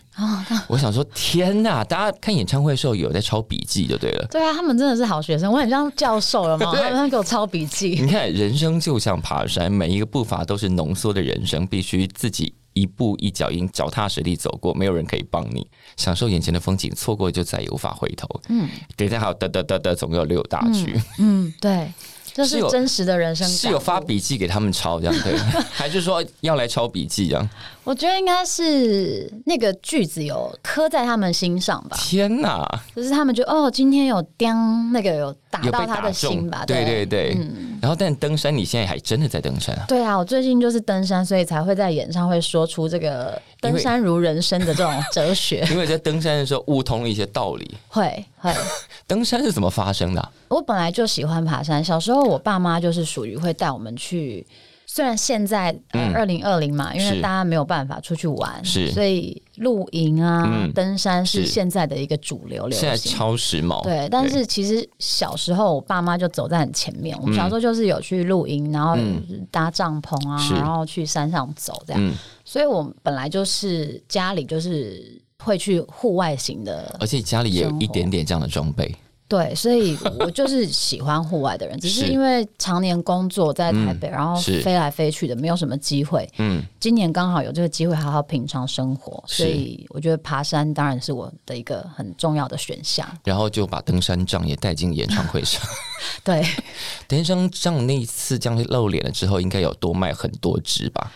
我想说天哪，大家看演唱会的时候有在抄笔记就对了。对啊，他们真的是好学生，我很像教授了嘛，对他们给我抄笔记。你看，人生就像爬山，每一个步伐都是浓缩的人生，必须自己一步一脚印，脚踏实地走过，没有人可以帮你。享受眼前的风景，错过就再也无法回头。嗯，等一下还有得得得得，总共有六大句，嗯，对，这是真实的人生。是有发，笔记给他们抄这样对，还是说要来抄笔记这样？我觉得应该是那个句子有刻在他们心上吧，天哪，就是他们觉得哦，今天有当那个有打到他的心吧？对对对。嗯然后，但登山，你现在还真的在登山啊？对啊，我最近就是登山，所以才会在演唱会说出这个“登山如人生”的这种哲学。因为在登山的时候悟通了一些道理。会会，登山是怎么发生的啊、我本来就喜欢爬山，小时候我爸妈就是属于会带我们去。虽然现在二零二零嘛，因为大家没有办法出去玩，是所以露营啊、嗯登山是是现在的一个主流流现在行。超时髦。对，但是其实小时候我爸妈就走在很前面。我们嗯小时候就是有去露营，然后嗯搭帐篷啊，是然后去山上走这样。嗯，所以我本来就是家里就是会去户外型的，而且家里也有一点点这样的装备。对，所以我就是喜欢户外的人，只是是因为常年工作在台北，然后飞来飞去的，没有什么机会。嗯，今年刚好有这个机会好好品尝生活，所以我觉得爬山当然是我的一个很重要的选项。然后就把登山杖也带进演唱会上。对，登山杖那一次这样露脸了之后，应该有多卖很多只吧？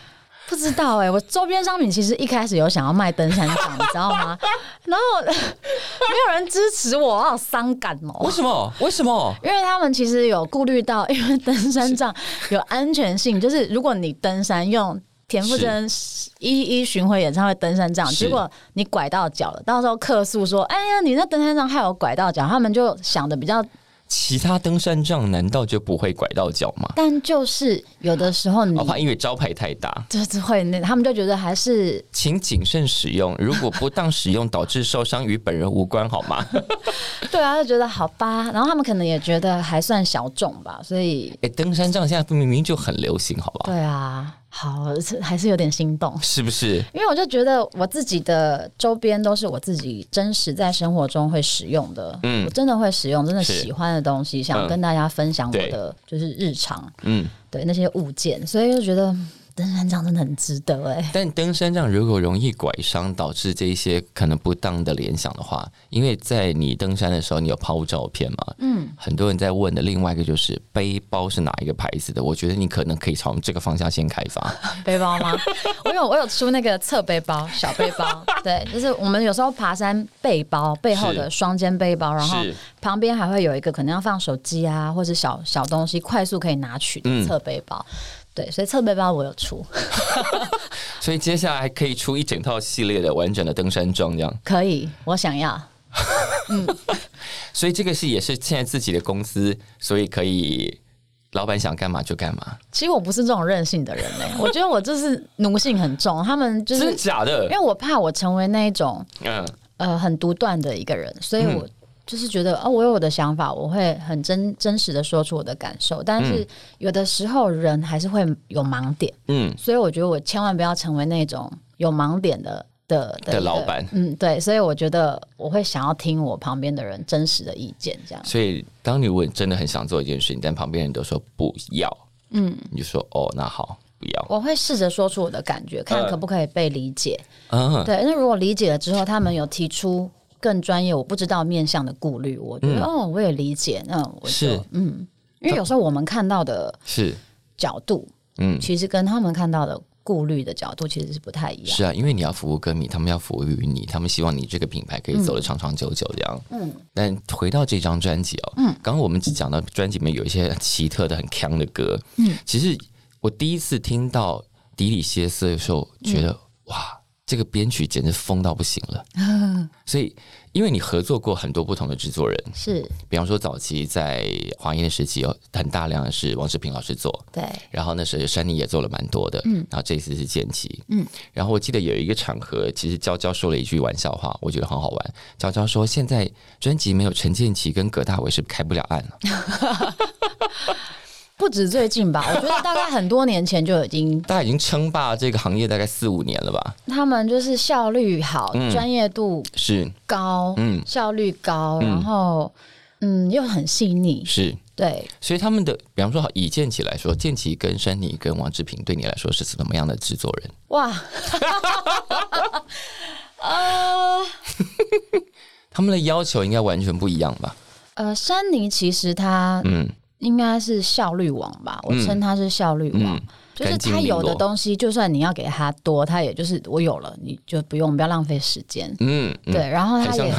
不知道哎、我周边商品其实一开始有想要卖登山杖，你知道吗？然后 没有人支持我，我好伤感哦、为什么？为什么？因为他们其实有顾虑到，因为登山杖有安全性，就是如果你登山用田馥甄一一巡回演唱会登山杖，结果你拐到脚了，到时候客诉说：“哎呀，你那登山杖害我拐到脚。”他们就想的比较，其他登山杖难道就不会拐到脚吗？但就是有的时候你我、怕因为招牌太大，就是会那，他们就觉得还是请谨慎使用。如果不当使用导致受伤，与本人无关，好吗？对啊，就觉得好吧，然后他们可能也觉得还算小众吧，所以哎、登山杖现在明明就很流行，好不好？对啊，好还是有点心动。是不是？因为我就觉得我自己的周边都是我自己真实在生活中会使用的，嗯我真的会使用，真的喜欢的东西，想嗯跟大家分享我的就是日常嗯。对那些物件，所以就觉得嗯登山杖真的很值得哎、但登山杖如果容易拐伤，导致这一些可能不当的联想的话，因为在你登山的时候，你有抛照片嘛？嗯，很多人在问的另外一个就是背包是哪一个牌子的？我觉得你可能可以从这个方向先开发。背包吗？我有我有出那个侧背包、小背包，对，就是我们有时候爬山背包背后的双肩背包，然后旁边还会有一个可能要放手机啊，或者小小东西快速可以拿取的嗯侧背包。对，所以侧背包我有出，所以接下来可以出一整套系列的完整的登山装，这样。可以，我想要。嗯所以这个是也是现在自己的公司，所以可以老板想干嘛就干嘛，其实我不是这种任性的人呢、我觉得我就是奴性很重。他们就是真的假的因？为我怕我成为那一种嗯，呃很独断的一个人，所以我就是觉得哦，我有我的想法，我会很真真实的说出我的感受，但是有的时候人还是会有盲点，嗯，所以我觉得我千万不要成为那种有盲点的的的老板嗯，对，所以我觉得我会想要听我旁边的人真实的意见，这样。所以当你如果真的很想做一件事情，但旁边人都说不要，嗯，你就说哦，那好，不要，我会试着说出我的感觉，看嗯可不可以被理解。嗯，对，那如果理解了之后，他们有提出更专业我不知道面向的顾虑，我觉得、哦，我也理解，那我是。嗯，因为有时候我们看到的是，角度，嗯，其实跟他们看到的顾虑的角度其实是不太一样。是啊，因为你要服务歌迷，他们要服务于你，他们希望你这个品牌可以走得长长久久这样。嗯，但回到这张专辑哦，嗯，刚刚我们只讲到专辑里面有一些奇特的、很强的歌，嗯，其实我第一次听到《迪里歇斯》的时候，觉得、哇，这个编曲简直疯到不行了。所以，因为你合作过很多不同的制作人，是。比方说早期在华研的时期，有很大量的是王志平老师做，对，然后那时候山妮也做了蛮多的，嗯，然后这一次是剑奇，嗯，然后我记得有一个场合，其实娇娇说了一句玩笑话，我觉得很好玩。娇娇说，现在专辑没有陈建奇跟葛大为是开不了案了，不止最近吧，我觉得大概很多年前就已经，大家已经称霸这个行业大概四五年了吧？他们就是效率好，专业度是。高，嗯。效率高，然后嗯又很细腻，是，对，所以他们的，比方说以剑奇来说，剑奇跟山妮跟王志平对你来说是怎么样的制作人？哇，呃。他们的要求应该完全不一样吧？呃，山妮其实他嗯应该是效率王吧，我称他是效率王。嗯，就是干净利他有的落东西，就算你要给他多，他也就是我有了，你就不用，不要浪费时间。嗯，嗯。对，，然后他也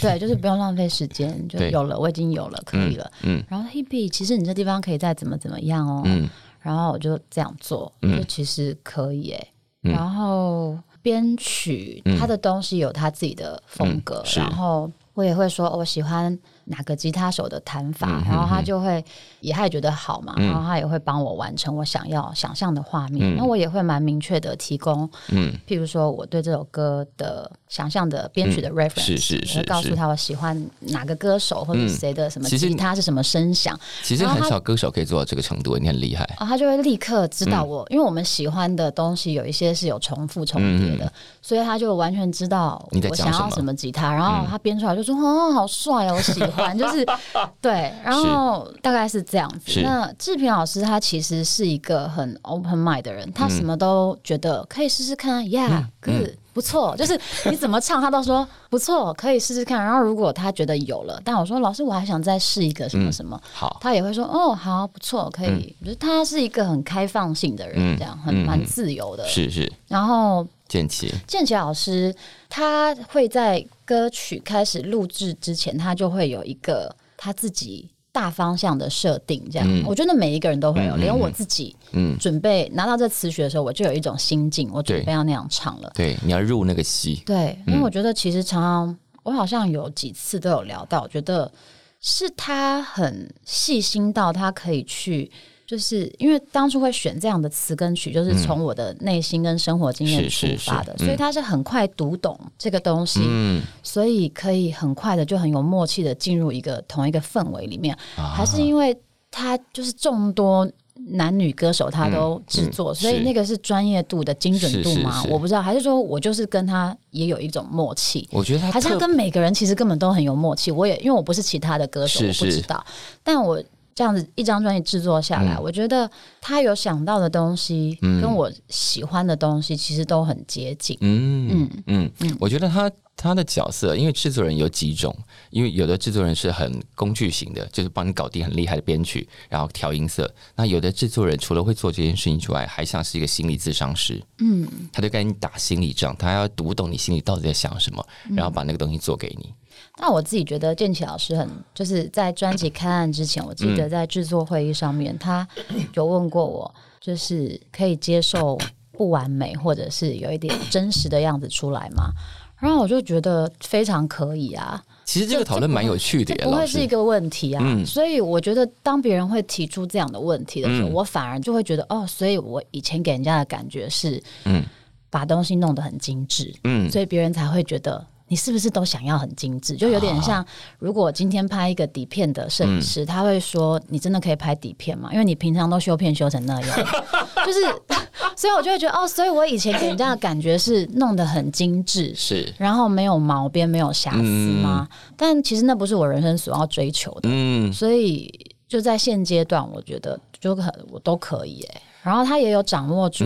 对，就是不用浪费时间，就对。有了，我已经有了，可以了。嗯然后 Hebe，其实你这地方可以再怎么怎么样哦。嗯。然后我就这样做，嗯。就其实可以诶。嗯。然后编曲，嗯。他的东西有他自己的风格，然后我也会说、哦我喜欢哪个吉他手的弹法，嗯然后他就会也他也觉得好嘛，嗯。然后他也会帮我完成我想要想象的画面。嗯。那我也会蛮明确的提供，嗯。譬如说我对这首歌的想象的编曲的 reference，、是是是我会告诉他我喜欢哪个歌手或者嗯。谁的什么吉他是什么声响。其实很少歌手可以做到这个程度，你很厉害。啊，他就会立刻知道我，因为我们喜欢的东西有一些是有重复重叠的，所以他就完全知道我想要什么？嗯什么吉他，然后他编出来就说：“哦，好帅哦，我喜欢。”就是 对，然后大概是这样子。那志平老师他其实是一个很 open mind 的人，他嗯什么都觉得可以试试看，Yeah，good。不错，就是你怎么唱，他都说不错，可以试试看。然后如果他觉得有了，但我说老师，我还想再试一个什么什么，好，他也会说哦，好，不错，可以。我觉得他是一个很开放性的人，嗯这样很嗯蛮自由的。是是，然后剑奇，建奇老师他会在歌曲开始录制之前，他就会有一个他自己大方向的设定。这样，嗯我觉得每一个人都会有，连我自己嗯，准备拿到这词曲的时候，我就有一种心境，我准备要那样唱了。对，你要入那个戏，对，因为我觉得其实常常我好像有几次都有聊到，我觉得是他很细心到他可以去。就是因为当初会选这样的词跟曲，就是从我的内心跟生活经验出发的，嗯所以他是很快读懂这个东西，嗯，所以可以很快的就很有默契的进入一个同一个氛围里面，啊还是因为他就是众多男女歌手他都制作，所以那个是专业度的精准度吗？我不知道，还是说我就是跟他也有一种默契。我觉得他还是他跟每个人其实根本都很有默契。我也因为我不是其他的歌手，我不知道。但我这样子一张专辑制作下来，嗯我觉得他有想到的东西，嗯跟我喜欢的东西其实都很接近。嗯嗯嗯，我觉得他他的角色，因为制作人有几种，因为有的制作人是很工具型的，就是帮你搞定很厉害的编曲，然后调音色。那有的制作人除了会做这件事情之外，还像是一个心理咨商师，嗯，他就跟你打心理仗，他要读懂你心里到底在想什么，然后把那个东西做给你。那我自己觉得建奇老师很就是在专辑开案之前，我记得在制作会议上面，他有问过我，就是可以接受不完美，或者是有一点真实的样子出来吗？然后我就觉得非常可以啊，其实这个讨论蛮有趣的不会是一。个问题啊。嗯所以我觉得，当别人会提出这样的问题的时候，嗯我反而就会觉得，哦，所以我以前给人家的感觉是，嗯把东西弄得很精致，嗯所以别人才会觉得你是不是都想要很精致？就有点像，如果今天拍一个底片的摄影师，他会说：“你真的可以拍底片吗？因为你平常都修片修成那样。” 就是，所以我就会觉得哦，所以我以前给人家的感觉是弄得很精致，是，然后没有毛边、没有瑕疵吗？但其实那不是我人生所要追求的。嗯，所以就在现阶段，我觉得就很我都可以哎。然后他也有掌握住。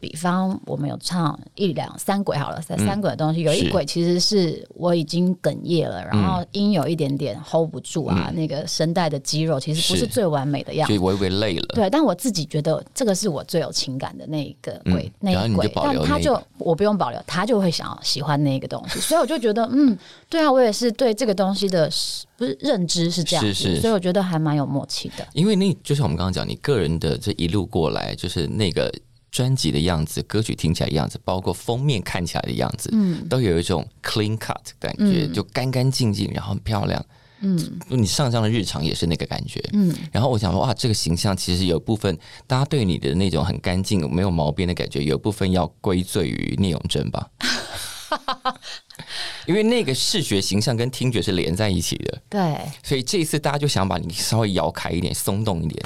比方我们有唱一两三轨好了，三三轨的东西，有一轨其实是我已经哽咽了，然后音有一点点 hold 不住啊，那个声带的肌肉其实不是最完美的样子，微微累了。对，但我自己觉得这个是我最有情感的那一个轨，那一轨，但他就我不用保留，他就会想要喜欢那个东西，所以我就觉得嗯，对啊，我也是对这个东西的不是认知是这样子，所以我觉得还蛮有默契的。因为那就像我们刚刚讲，你个人的这一路过来，就是那个。专辑的样子，歌曲听起来的样子，包括封面看起来的样子，嗯，都有一种 clean cut 感觉，就干干净净，然后很漂亮，嗯，你上张的日常也是那个感觉，嗯，然后我想说，哇，这个形象其实有部分，大家对你的那种很干净、没有毛边的感觉，有部分要归罪于聂永贞吧。因为那个视觉形象跟听觉是连在一起的，对，所以这一次大家就想把你稍微摇开一点、松动一点，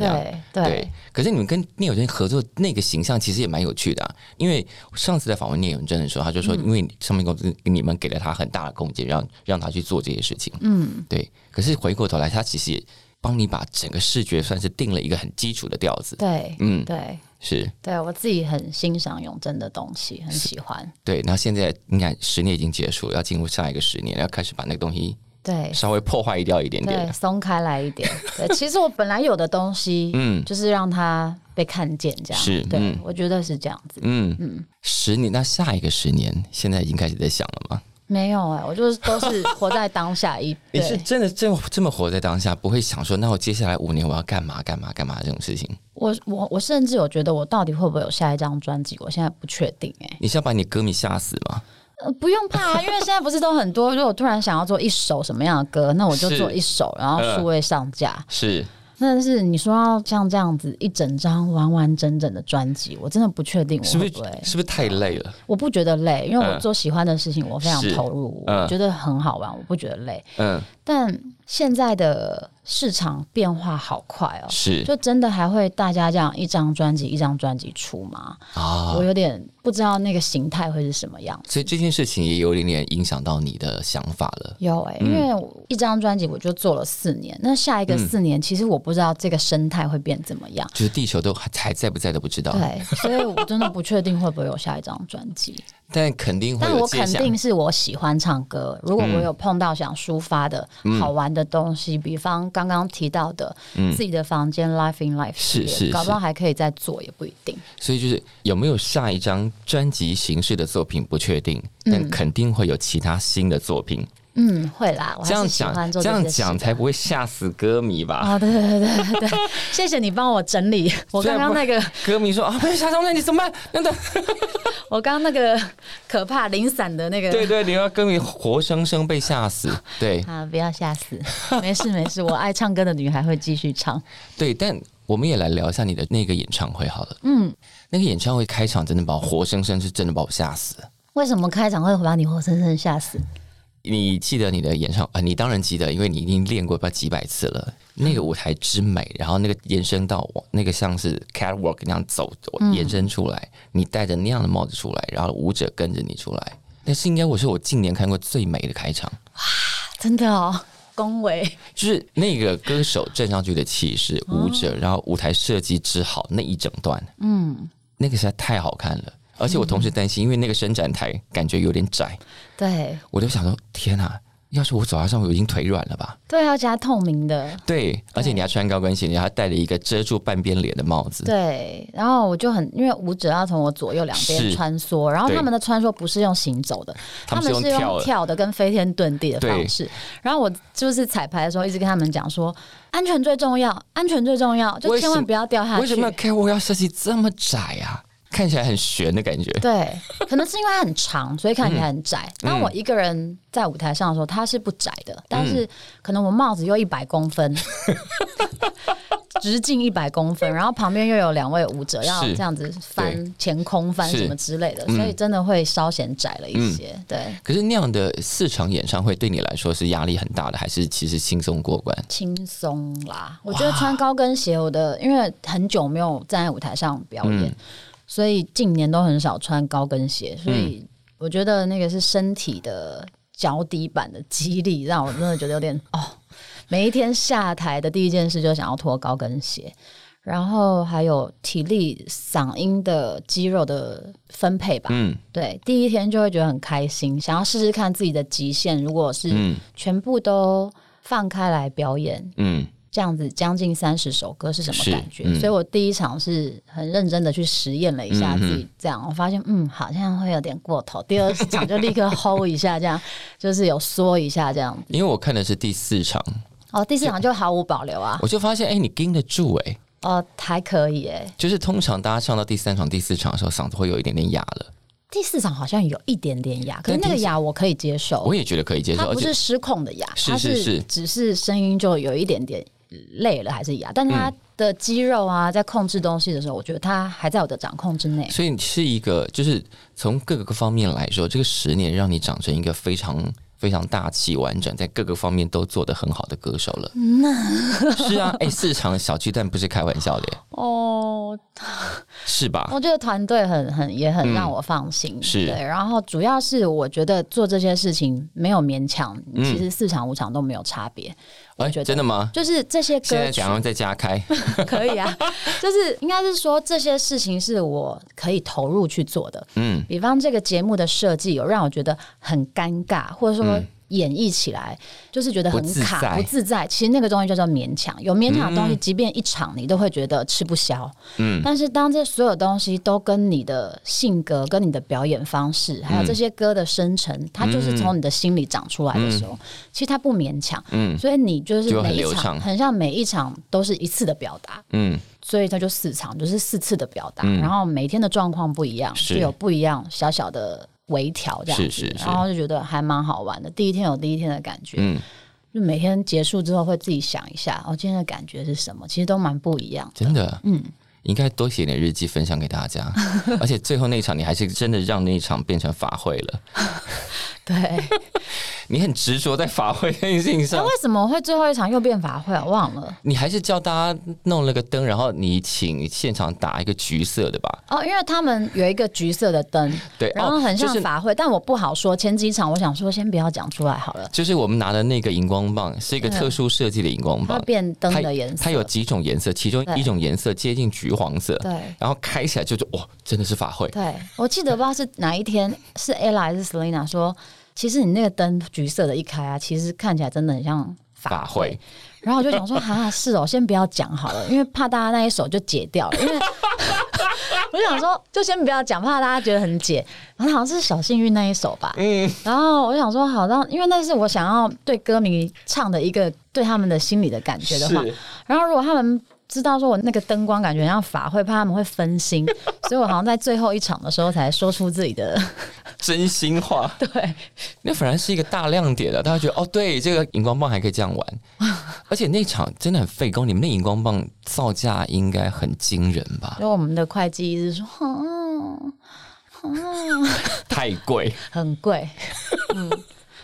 对对。可是你们跟聂永贞合作那个形象其实也蛮有趣的，因为上次在访问聂永贞的时候，他就说，因为上面公司你们给了他很大的空间，让让他去做这些事情，嗯，对。可是回过头来，他其实也帮你把整个视觉算是定了一个很基础的调子，对，嗯，对。是对我自己很欣赏永贞的东西，很喜欢。对，那现在你看十年已经结束，要进入下一个十年，要开始把那个东西对稍微破坏掉一点点，松开来一点。对，其实我本来有的东西，嗯，就是让它被看见，这样是对，我觉得是这样子。嗯嗯，十年，那下一个十年，现在已经开始在想了吗？没有哎，我就是都是活在当下一。你是真的这么这么活在当下，不会想说，那我接下来五年我要干嘛干嘛干嘛这种事情。我我我甚至有觉得，我到底会不会有下一张专辑？我现在不确定哎。你是要把你歌迷吓死吗？呃，不用怕，因为现在不是都很多。如果突然想要做一首什么样的歌，那我就做一首，然后数位上架。是。但是你说要像这样子一整张完完整整的专辑，我真的不确定我，是不是？是不是太累了？我不觉得累，因为我做喜欢的事情，我非常投入，我觉得很好玩，我不觉得累。嗯，但现在的。市场变化好快哦，是就真的还会大家这样一张专辑一张专辑出吗？啊，我有点不知道那个形态会是什么样。所以这件事情也有点点影响到你的想法了。有哎，因为一张专辑我就做了四年，那下一个四年其实我不知道这个生态会变怎么样，就是地球都还还在不在都不知道。对，所以我真的不确定会不会有下一张专辑。但肯定会，但我肯定是我喜欢唱歌。如果我有碰到想抒发的好玩的东西，比方刚刚提到的自己的房间 Life in Life，是是，搞不好还可以再做，也不一定。所以就是有没有下一张专辑形式的作品不确定，但肯定会有其他新的作品。嗯，会啦。这样讲，这样讲才不会吓死歌迷吧？哦，对对对对对，谢谢你帮我整理。我刚刚那个歌迷说啊，不是下张专辑怎么办？等等，我刚刚那个可怕零散的那个，对对，你要歌迷活生生被吓死。对啊，不要吓死，没事没事，我爱唱歌的女孩会继续唱。对，但我们也来聊一下你的那个演唱会好了。嗯，那个演唱会开场真的把我活生生是真的把我吓死。为什么开场会把你活生生吓死？你记得你的演唱啊？你当然记得，因为你已经练过不知道几百次了。那个舞台之美，然后那个延伸到我那个像是 catwalk 那样走延伸出来，你戴着那样的帽子出来，然后舞者跟着你出来，那是应该我是我近年看过最美的开场。哇，真的哦，恭维！就是那个歌手站上去的气势，舞者，然后舞台设计之好那一整段，嗯，那个实在太好看了。而且我同时担心，因为那个伸展台感觉有点窄，对，我就想说，天哪！要是我走在上面，我已经腿软了吧？对，要加透明的。对，而且你要穿高跟鞋，你还戴了一个遮住半边脸的帽子。对，然后我就很，因为舞者要从我左右两边穿梭，然后他们的穿梭不是用行走的，他们是用跳的，跟飞天遁地的方式。然后我就是彩排的时候，一直跟他们讲说，安全最重要，安全最重要，就千万不要掉下去。为什么 K 我要设计这么窄啊？看起来很悬的感觉，对，可能是因为它很长，所以看起来很窄。当我一个人在舞台上的时候，它是不窄的，但是可能我帽子又一百公分，直径一百公分，然后旁边又有两位舞者要这样子翻前空翻什么之类的，嗯所以真的会稍显窄了一些。对，可是那样的四场演唱会对你来说是压力很大的，还是其实轻松过关？轻松啦。我觉得穿高跟鞋，我的因为很久没有站在舞台上表演，嗯所以近年都很少穿高跟鞋，所以我觉得那个是身体的脚底板的肌力，让我真的觉得有点 哦。每一天下台的第一件事就想要脱高跟鞋，然后还有体力、嗓音的肌肉的分配吧。嗯对，第一天就会觉得很开心，想要试试看自己的极限。如果是嗯全部都放开来表演，嗯，这样子将近三十首歌是什么感觉？嗯所以我第一场是很认真的去实验了一下嗯自己，这样、我发现嗯好像会有点过头。第二场就立刻 hold 一下，这样就是有缩一下这样子。因为我看的是第四场，哦，第四场就毫无保留啊。我就发现哎、你盯得住哎、哦，还可以诶。就是通常大家唱到第三场、第四场的时候，嗓子会有一点点哑了。第四场好像有一点点哑，可是那个哑我可以接受我。也觉得可以接受，不是失控的哑，它是是是只是声音就有一点点累了，还是哑，但是嗯它的肌肉啊，在控制东西的时候，我觉得他还在我的掌控之内。所以是一个，就是从各个方面来说，这个十年让你长成一个非常非常大气完整，在各个方面都做得很好的歌手了。那是啊，哎、四场小巨蛋不是开玩笑的耶，哦，是吧？我觉得团队很很也很让我放心，嗯是对。然后主要是我觉得做这些事情没有勉强，嗯其实四场五场都没有差别。我哎、觉得？真的吗？就是这些歌曲。现在想要再加开，可以啊，就是应该是说这些事情是我可以投入去做的。嗯，比方这个节目的设计有让我觉得很尴尬，或者说演绎起来就是觉得很卡、不自在。其实那个东西叫做勉强，有勉强的东西，即便一场你都会觉得吃不消。嗯。但是当这所有东西都跟你的性格、跟你的表演方式，还有这些歌的生成，它就是从你的心里长出来的时候，其实它不勉强。嗯。所以你就是每一场很像每一场都是一次的表达。嗯，所以它就四场，就是四次的表达，嗯。然后每天的状况不一样，是。就有不一样小小的微调这样子，是是是然后就觉得还蛮好玩的。第一天有第一天的感觉，嗯，就每天结束之后会自己想一下，哦，今天的感觉是什么？其实都蛮不一样的。真的，嗯，应该多写点日记分享给大家。而且最后那一场，你还是真的让那一场变成法会了。对，你很执着在法会这件事情那上为，什么会最后一场又变法会？啊忘了你还是叫大家弄了个灯，然后你请现场打一个橘色的吧？哦，因为他们有一个橘色的灯，对，然后很哦就是像法会，但我不好说。前几场我想说先不要讲出来好了，就是我们拿的那个荧光棒是一个特殊设计的荧光它棒，变灯它的颜色，它有几种颜色，其中对一种颜色接近橘黄色，对。然后开起来就是哇，真的是法会。对，我记得不知道是哪一天，是 ella 还是 Selina 说，其实你那个灯橘色的一开啊，其实看起来真的很像法法会。然后我就想说，哈，是哦，先不要讲好了，因为怕大家那一首就解掉了。因为 我就想说，就先不要讲，怕大家觉得很解。然后好像是小幸运那一首吧。嗯，然后我想说，好让，因为那是我想要对歌迷唱的一个对他们的心理的感觉的话，是然后如果他们知道说我那个灯光感觉很像法会，怕他们会分心，所以我好像在最后一场的时候才说出自己的 真心话，对那反而是一个大亮点的。大家觉得哦，对，这个荧光棒还可以这样玩，而且那场真的很费工，你们那荧光棒造价应该很惊人吧？所以我们的会计一直说，嗯嗯，太贵，很贵，嗯。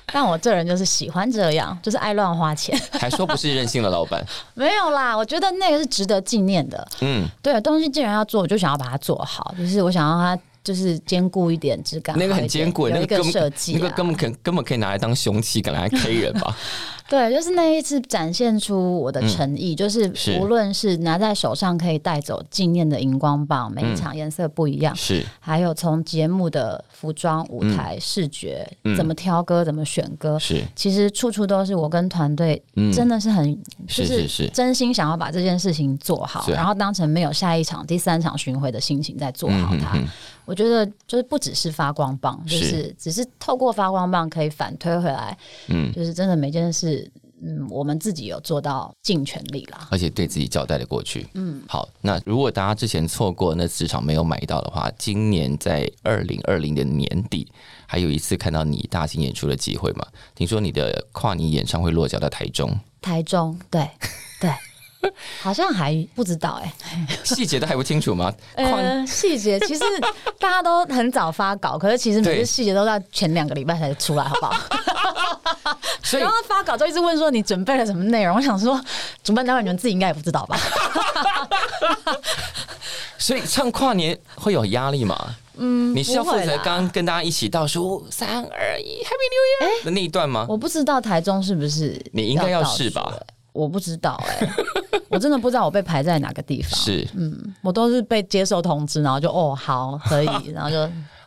但我这人就是喜欢这样，就是爱乱花钱。还说不是任性的老板。没有啦，我觉得那个是值得纪念的。嗯，对，东西既然要做，我就想要把它做好，就是我想要它就是坚固一点质感，那个很坚固，那个设计、啊，那个根本可根本可以拿来当凶器，拿来 K 人吧？对，就是那一次展现出我的诚意，就是无论是拿在手上可以带走纪念的荧光棒，每一嗯。场颜色不一样，是，还有从节目的服装、舞台、视觉、嗯。怎么挑歌、怎么选歌，是，其实处处都是我跟团队嗯。真的是很、就是是是。真心想要把这件事情做好，然后当成没有下一场、第三场巡回的心情在做好它。我觉得就是不只是发光棒，就是是只是透过发光棒可以反推回来，嗯，就是真的每件事，嗯，我们自己有做到尽全力啦。而且对自己交代的过去。嗯，好，那如果大家之前错过那市场没有买到的话，今年在二零二零的年底还有一次看到你大型演出的机会嘛？听说你的跨年演唱会落脚到台中，台中，对对，好像还不知道哎、细节都还不清楚吗？况呃，细节其实大家都很早发稿，可是其实每对次细节都在前两个礼拜才出来，好不好？所以然后发稿就一直问说你准备了什么内容，我想说主办单位你们自己应该也不知道吧？所以唱跨年会有压力吗？嗯，你是要负责刚刚跟大家一起倒数三二一 Happy New Year 的那一段吗？我不知道台中是不是你应该要是吧欸？我不知道哎、我真的不知道我被排在哪个地方。是，我都是被接受通知，然后就哦好可以，然后就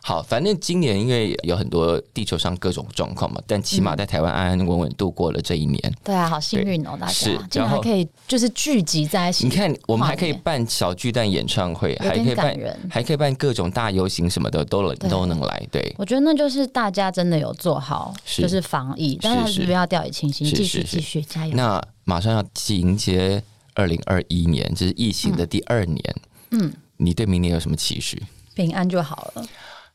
好，反正今年因为有很多地球上各种状况嘛，但起码在台湾安安稳稳度过了这一年。对啊，好幸运哦，大家是竟然然后还可以就是聚集在一起。你看，我们还可以办小巨蛋演唱会，还可以办人，还可以办各种大游行什么的，都能都能来。对，我觉得那就是大家真的有做好，是就是防疫，但是不要掉以轻心，继续继续加油。那马上要迎接二零二一年，这是疫情的第二年。嗯，你对明年有什么期许？平安就好了，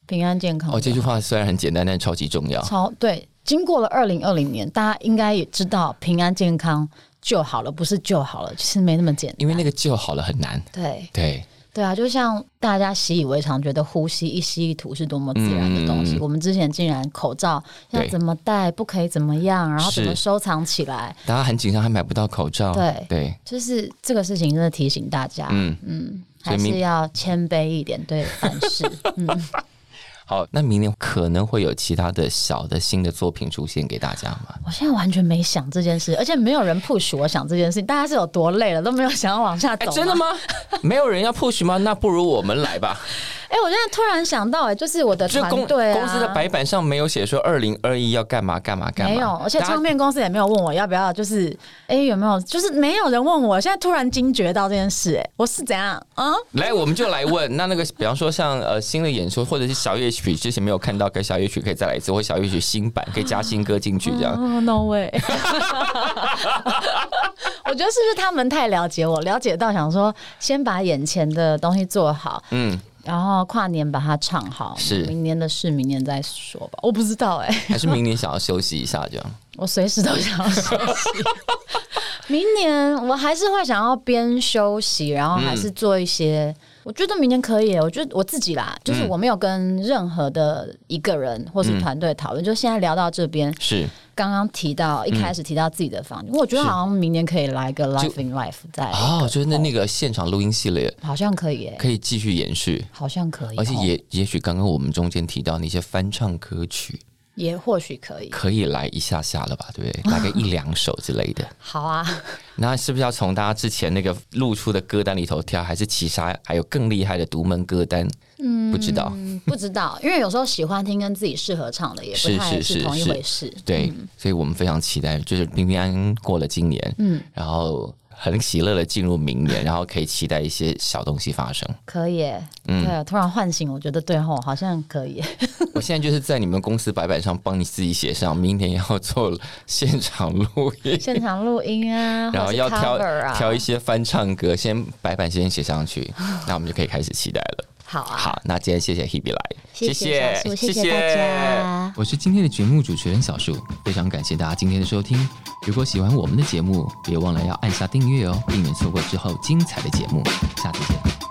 平安健康。哦，这句话虽然很简单，但超级重要。超对，经过了二零二零年，大家应该也知道平安健康就好了，不是就好了，其实没那么简单。因为那个就好了很难。对对，对啊，就像大家习以为常，觉得呼吸一吸一吐是多么自然的东西，嗯我们之前竟然口罩要怎么戴，不可以怎么样，然后怎么收藏起来，大家很紧张，还买不到口罩。对对，就是这个事情真的提醒大家，嗯嗯，还是要谦卑一点对凡事，嗯。好，那明年可能会有其他的小的新的作品出现给大家吗？我现在完全没想这件事，而且没有人 push 我想这件事情，大家是有多累了，都没有想要往下哎、走、真的？吗？没有人要 push 吗？那不如我们来吧。哎、我现在突然想到、哎，就是我的就公团队啊，公司的白板上没有写说二零二一要干嘛干嘛干嘛，没有，而且唱片公司也没有问我要不要，就是哎、有没有，就是没有人问我。现在突然惊觉到这件事、哎，我是怎样啊？来，我们就来问。那那个，比方说像呃新的演出，或者是小乐曲，之前没有看到，跟小乐曲可以再来一次，或小乐曲新版可以加新歌进去，这样。哦、no way！我觉得是不是他们太了解我，了解到想说先把眼前的东西做好，嗯，然后跨年把它唱好，是明年的事明年再说吧。我不知道哎、还是明年想要休息一下，这样。我随时都想要休息。明年我还是会想要边休息，然后还是做一些。我觉得明年可以，我觉得我自己啦，就是我没有跟任何的一个人或是团队讨论，就现在聊到这边，是，刚刚提到一开始提到自己的房间，我觉得好像明年可以来个 Life in Life，在哦，就是那那个现场录音系列好像可以耶，可以继续延续，好像可以哦，而且也也许刚刚我们中间提到那些翻唱歌曲，也或许可以，可以来一下下了吧，对不对？来个一两首之类的。好啊，那是不是要从大家之前那个露出的歌单里头挑，还是其他还有更厉害的独门歌单？嗯，不知道。嗯，不知道，因为有时候喜欢听跟自己适合唱的也不是太是是同一是回事，对，所以我们非常期待，就是平平安安过了今年，嗯，然后很喜乐的进入明年，然后可以期待一些小东西发生。可以嗯，对啊，突然唤醒，我觉得对吼，好像可以。我现在就是在你们公司白板上帮你自己写上，明年要做现场录音，现场录音啊，然后要挑挑一些翻唱歌，先白板先写上去，那我们就可以开始期待了。好啊，好，那今天谢谢 Hebe 来，谢谢小树谢谢大家我是今天的节目主持人小树，非常感谢大家今天的收听。如果喜欢我们的节目，别忘了要按下订阅哦，避免错过之后精彩的节目。下次见。